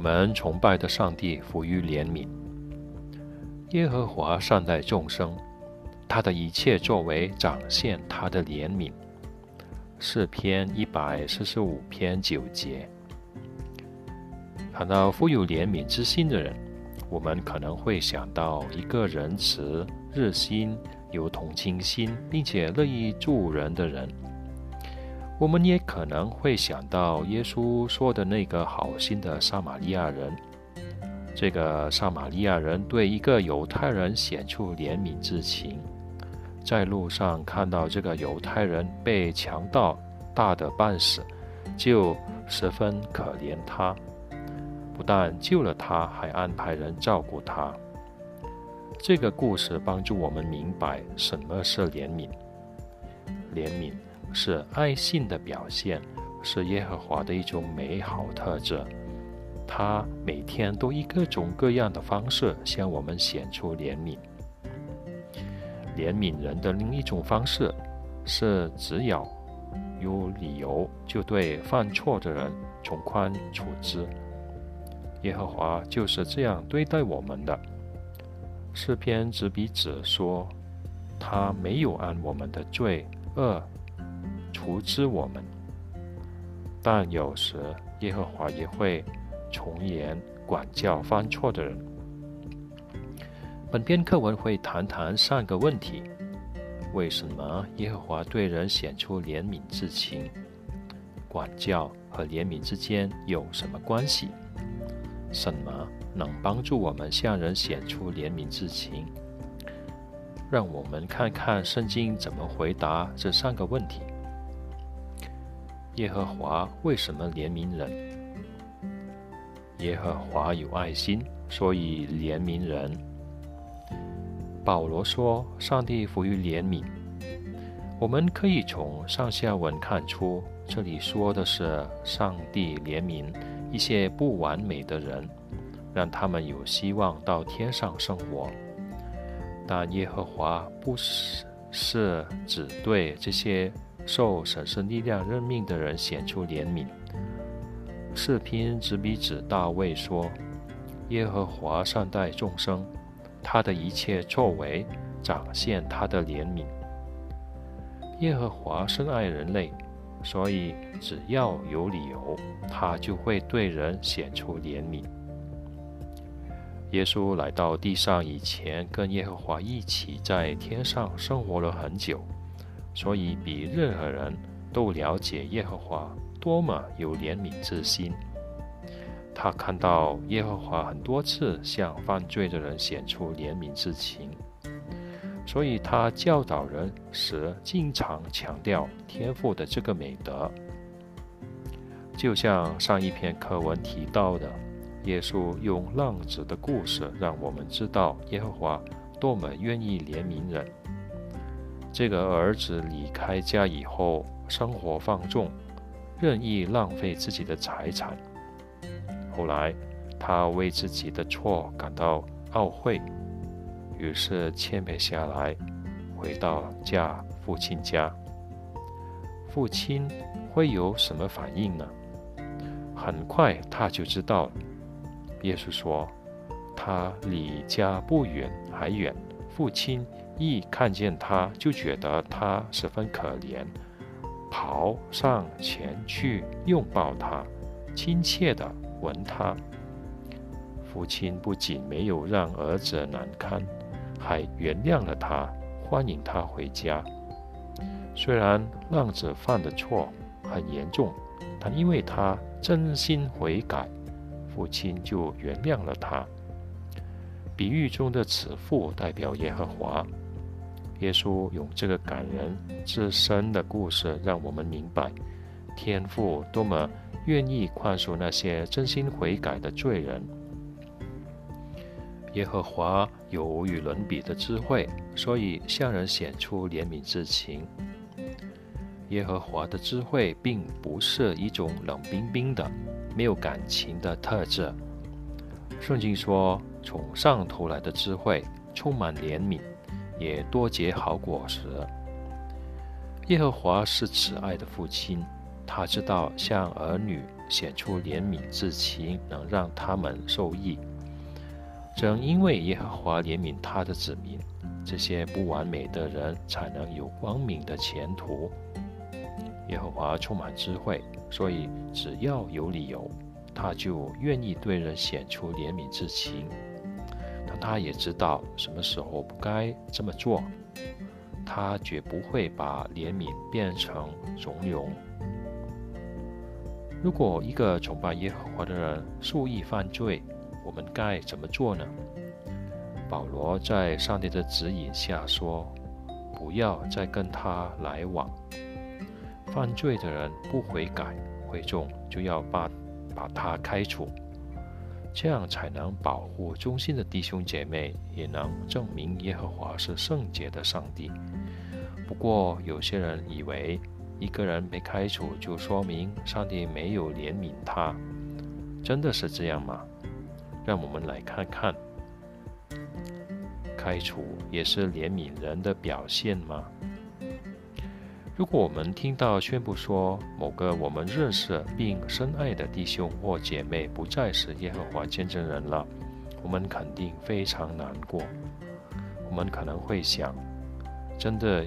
我们崇拜的上帝富于怜悯，耶和华善待众生，他的一切作为展现他的怜悯。诗篇一百四十五篇九节。谈到富有怜悯之心的人，我们可能会想到一个仁慈、热心、有同情心，并且乐意助人的人。我们也可能会想到耶稣说的那个好心的撒玛利亚人。这个撒玛利亚人对一个犹太人显出怜悯之情，在路上看到这个犹太人被强盗打得半死，就十分可怜他，不但救了他，还安排人照顾他。这个故事帮助我们明白什么是怜悯。怜悯。是爱信的表现，是耶和华的一种美好特质。他每天都以各种各样的方式向我们显出怜悯。怜悯人的另一种方式是，只要有理由，就对犯错的人从宽处置。耶和华就是这样对待我们的。诗篇执笔者说：“他没有按我们的罪恶。”除之我们，但有时耶和华也会从严管教犯错的人。本篇课文会谈谈三个问题：为什么耶和华对人显出怜悯之情？管教和怜悯之间有什么关系？什么能帮助我们向人显出怜悯之情？让我们看看圣经怎么回答这三个问题。耶和华为什么怜悯人？耶和华有爱心，所以怜悯人。保罗说：“上帝赋予怜悯。”我们可以从上下文看出，这里说的是上帝怜悯一些不完美的人，让他们有希望到天上生活。但耶和华不是是只对这些。受神圣力量任命的人显出怜悯。视频执笔指大卫说：“耶和华善待众生，他的一切作为展现他的怜悯。耶和华深爱人类，所以只要有理由，他就会对人显出怜悯。”耶稣来到地上以前，跟耶和华一起在天上生活了很久。所以，比任何人都了解耶和华多么有怜悯之心。他看到耶和华很多次向犯罪的人显出怜悯之情，所以他教导人时经常强调天赋的这个美德。就像上一篇课文提到的，耶稣用浪子的故事让我们知道耶和华多么愿意怜悯人。这个儿子离开家以后，生活放纵，任意浪费自己的财产。后来，他为自己的错感到懊悔，于是谦卑下来，回到家父亲家。父亲会有什么反应呢？很快他就知道了。耶稣说：“他离家不远，还远。”父亲。一看见他，就觉得他十分可怜，跑上前去拥抱他，亲切地吻他。父亲不仅没有让儿子难堪，还原谅了他，欢迎他回家。虽然浪子犯的错很严重，但因为他真心悔改，父亲就原谅了他。比喻中的慈父代表耶和华。耶稣用这个感人至深的故事，让我们明白天父多么愿意宽恕那些真心悔改的罪人。耶和华有无与伦比的智慧，所以向人显出怜悯之情。耶和华的智慧并不是一种冷冰冰的、没有感情的特质。圣经说，从上头来的智慧充满怜悯。也多结好果实。耶和华是慈爱的父亲，他知道向儿女显出怜悯之情，能让他们受益。正因为耶和华怜悯他的子民，这些不完美的人才能有光明的前途。耶和华充满智慧，所以只要有理由，他就愿意对人显出怜悯之情。他也知道什么时候不该这么做。他绝不会把怜悯变成容容。如果一个崇拜耶和华的人故意犯罪，我们该怎么做呢？保罗在上帝的指引下说：“不要再跟他来往。犯罪的人不悔改，会众就要把把他开除。这样才能保护忠心的弟兄姐妹，也能证明耶和华是圣洁的上帝。不过，有些人以为一个人被开除就说明上帝没有怜悯他，真的是这样吗？让我们来看看，开除也是怜悯人的表现吗？如果我们听到宣布说某个我们认识并深爱的弟兄或姐妹不再是耶和华见证人了，我们肯定非常难过。我们可能会想：真的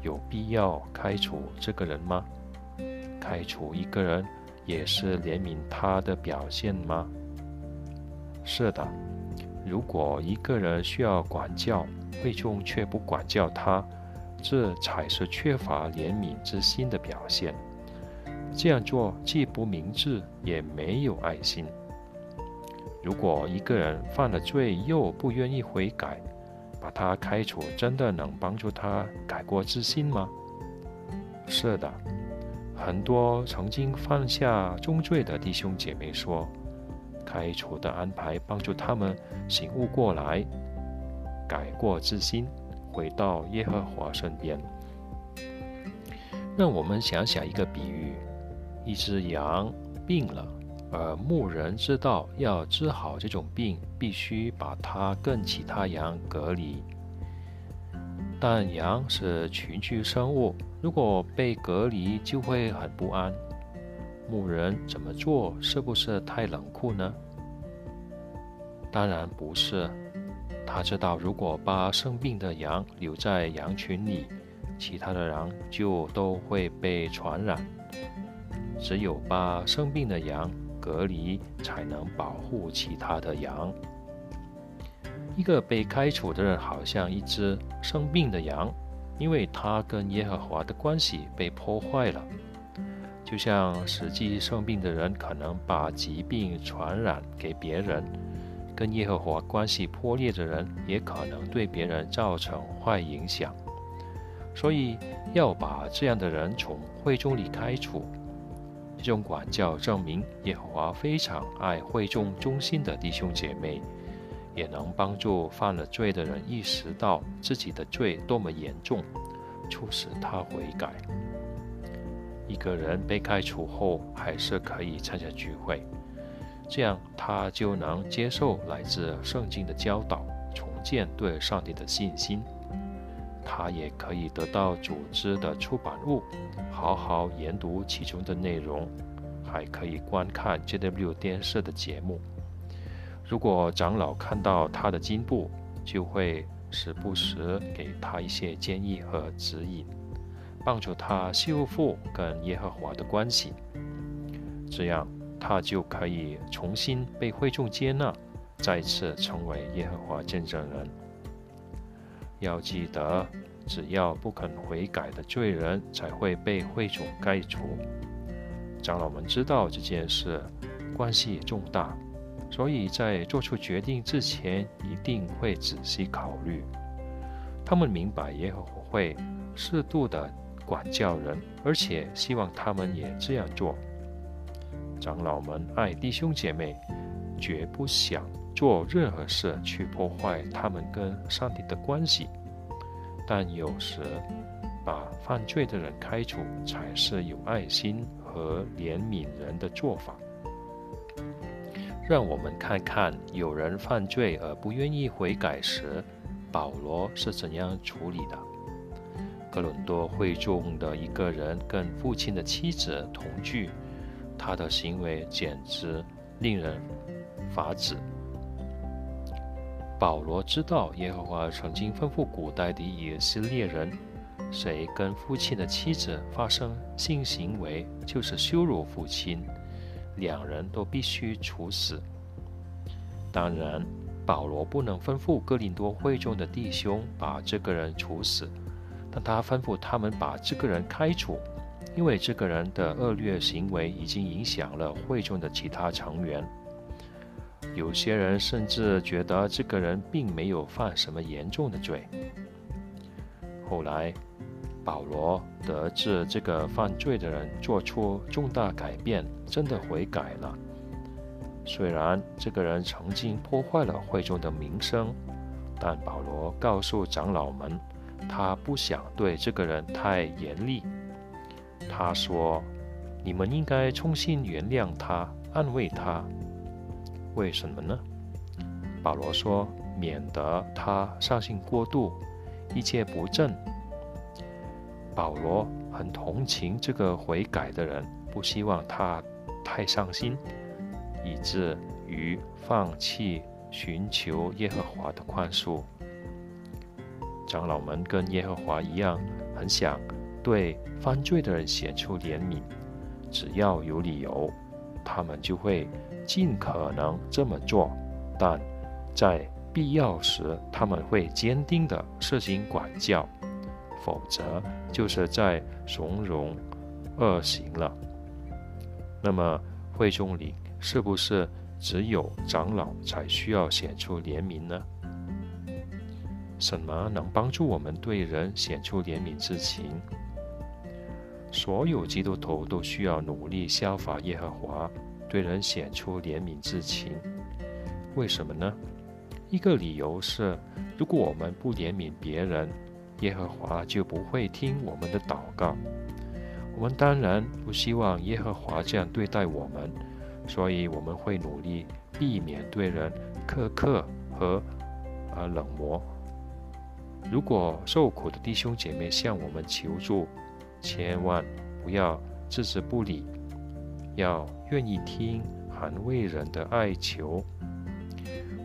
有必要开除这个人吗？开除一个人也是怜悯他的表现吗？是的。如果一个人需要管教，会众却不管教他。这才是缺乏怜悯之心的表现。这样做既不明智，也没有爱心。如果一个人犯了罪又不愿意悔改，把他开除，真的能帮助他改过自新吗？是的，很多曾经犯下重罪的弟兄姐妹说，开除的安排帮助他们醒悟过来，改过自新。回到耶和华身边。让我们想想一个比喻：一只羊病了，而牧人知道要治好这种病，必须把它跟其他羊隔离。但羊是群居生物，如果被隔离，就会很不安。牧人怎么做？是不是太冷酷呢？当然不是。他知道，如果把生病的羊留在羊群里，其他的羊就都会被传染。只有把生病的羊隔离，才能保护其他的羊。一个被开除的人，好像一只生病的羊，因为他跟耶和华的关系被破坏了。就像实际生病的人，可能把疾病传染给别人。跟耶和华关系破裂的人，也可能对别人造成坏影响，所以要把这样的人从会中里开除。这种管教证明耶和华非常爱会中中心的弟兄姐妹，也能帮助犯了罪的人意识到自己的罪多么严重，促使他悔改。一个人被开除后，还是可以参加聚会。这样，他就能接受来自圣经的教导，重建对上帝的信心。他也可以得到组织的出版物，好好研读其中的内容，还可以观看 JW 电视的节目。如果长老看到他的进步，就会时不时给他一些建议和指引，帮助他修复跟耶和华的关系。这样。他就可以重新被会众接纳，再次成为耶和华见证人。要记得，只要不肯悔改的罪人才会被会众开除。长老们知道这件事关系重大，所以在做出决定之前一定会仔细考虑。他们明白耶和华会适度的管教人，而且希望他们也这样做。长老们爱弟兄姐妹，绝不想做任何事去破坏他们跟上帝的关系。但有时，把犯罪的人开除，才是有爱心和怜悯人的做法。让我们看看有人犯罪而不愿意悔改时，保罗是怎样处理的。哥伦多会中的一个人跟父亲的妻子同居。他的行为简直令人发指。保罗知道耶和华曾经吩咐古代的以色列人，谁跟父亲的妻子发生性行为，就是羞辱父亲，两人都必须处死。当然，保罗不能吩咐哥林多会中的弟兄把这个人处死，但他吩咐他们把这个人开除，因为这个人的恶劣行为已经影响了会中的其他成员。有些人甚至觉得这个人并没有犯什么严重的罪。后来，保罗得知这个犯罪的人做出重大改变，真的悔改了。虽然这个人曾经破坏了会中的名声，但保罗告诉长老们，他不想对这个人太严厉。他说：“你们应该重新原谅他，安慰他。”为什么呢？保罗说：“免得他伤心过度，一切不正。”保罗很同情这个悔改的人，不希望他太伤心，以至于放弃寻求耶和华的宽恕。长老们跟耶和华一样，很想对犯罪的人显出怜悯，只要有理由，他们就会。尽可能这么做，但在必要时，他们会坚定地实行管教；否则，就是在怂恿恶行了。那么，会中里是不是只有长老才需要显出怜悯呢？什么能帮助我们对人显出怜悯之情？所有基督徒都需要努力效法耶和华。对人显出怜悯之情，为什么呢？一个理由是，如果我们不怜悯别人，耶和华就不会听我们的祷告。我们当然不希望耶和华这样对待我们，所以我们会努力避免对人苛刻和啊冷漠。如果受苦的弟兄姐妹向我们求助，千万不要置之不理。要愿意听寒慰人的哀求，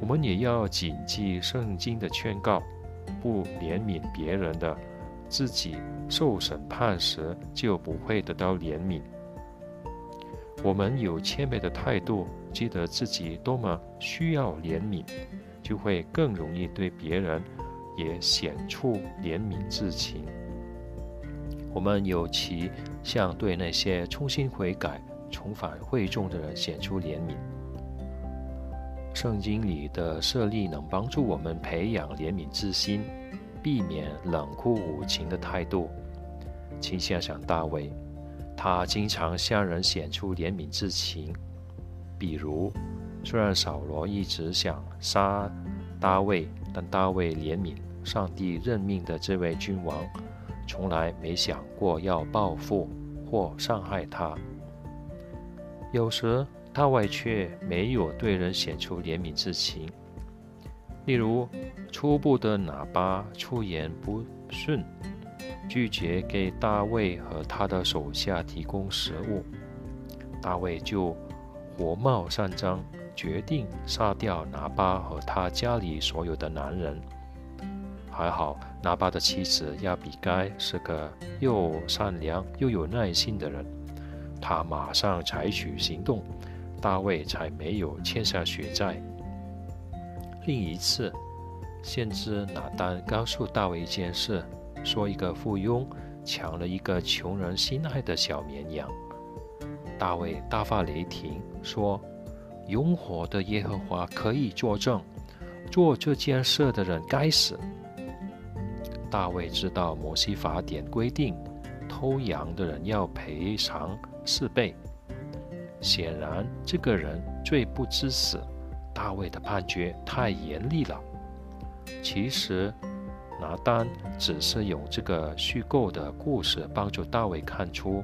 我们也要谨记圣经的劝告，不怜悯别人的，自己受审判时就不会得到怜悯。我们有谦卑的态度，记得自己多么需要怜悯，就会更容易对别人也显出怜悯之情。我们有其像对那些重新悔改。重返会众的人显出怜悯。圣经里的设立能帮助我们培养怜悯之心，避免冷酷无情的态度。请想想大卫，他经常向人显出怜悯之情。比如，虽然扫罗一直想杀大卫，但大卫怜悯上帝任命的这位君王，从来没想过要报复或伤害他。有时大卫却没有对人显出怜悯之情，例如初步的喇叭出言不顺，拒绝给大卫和他的手下提供食物，大卫就火冒三丈，决定杀掉拿巴和他家里所有的男人。还好拿巴的妻子亚比该是个又善良又有耐心的人。他马上采取行动，大卫才没有欠下血债。另一次，先知拿丹告诉大卫一件事，说一个富翁抢了一个穷人心爱的小绵羊。大卫大发雷霆，说：“永活的耶和华可以作证，做这件事的人该死。”大卫知道摩西法典规定，偷羊的人要赔偿。四倍，显然这个人罪不至死。大卫的判决太严厉了。其实拿单只是用这个虚构的故事帮助大卫看出，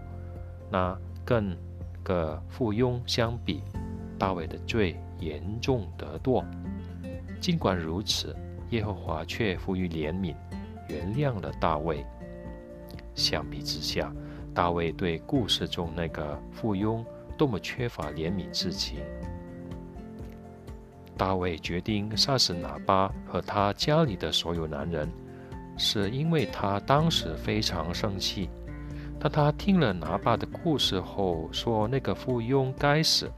那跟个附庸相比，大卫的罪严重得多。尽管如此，耶和华却赋予怜悯，原谅了大卫。相比之下，大卫对故事中那个附庸多么缺乏怜悯之情。大卫决定杀死拿巴和他家里的所有男人，是因为他当时非常生气。当他听了拿巴的故事后，说那个附庸该死，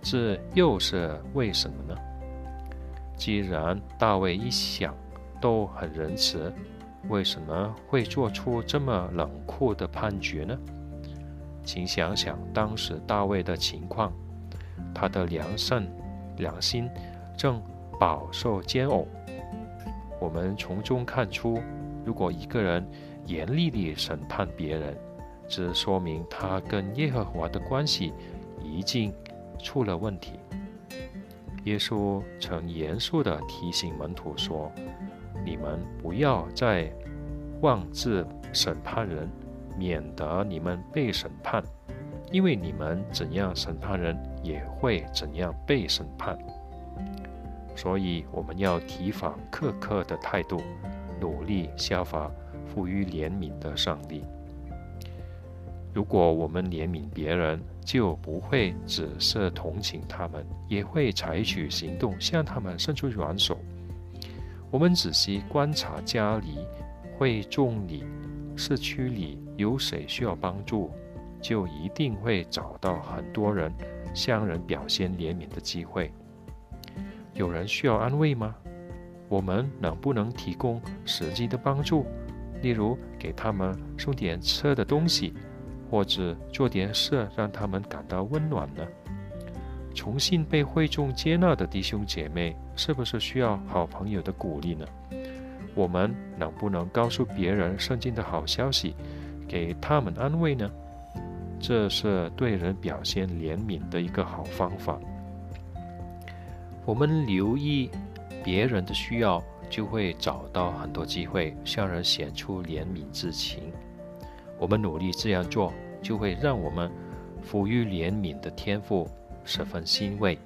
这又是为什么呢？既然大卫一想都很仁慈，为什么会做出这么冷酷的判决呢？请想想当时大卫的情况，他的良善。良心正饱受煎熬。我们从中看出，如果一个人严厉地审判别人，这说明他跟耶和华的关系已经出了问题。耶稣曾严肃地提醒门徒说：“你们不要再妄自审判人，免得你们被审判。”因为你们怎样审判人，也会怎样被审判。所以我们要提防苛刻的态度，努力效法富于怜悯的上帝。如果我们怜悯别人，就不会只是同情他们，也会采取行动向他们伸出援手。我们仔细观察家里、会众里、社区里有谁需要帮助。就一定会找到很多人向人表现怜悯的机会。有人需要安慰吗？我们能不能提供实际的帮助，例如给他们送点吃的东西，或者做点事让他们感到温暖呢？重新被会众接纳的弟兄姐妹，是不是需要好朋友的鼓励呢？我们能不能告诉别人圣经的好消息，给他们安慰呢？这是对人表现怜悯的一个好方法。我们留意别人的需要，就会找到很多机会向人显出怜悯之情。我们努力这样做，就会让我们赋予怜悯的天赋十分欣慰。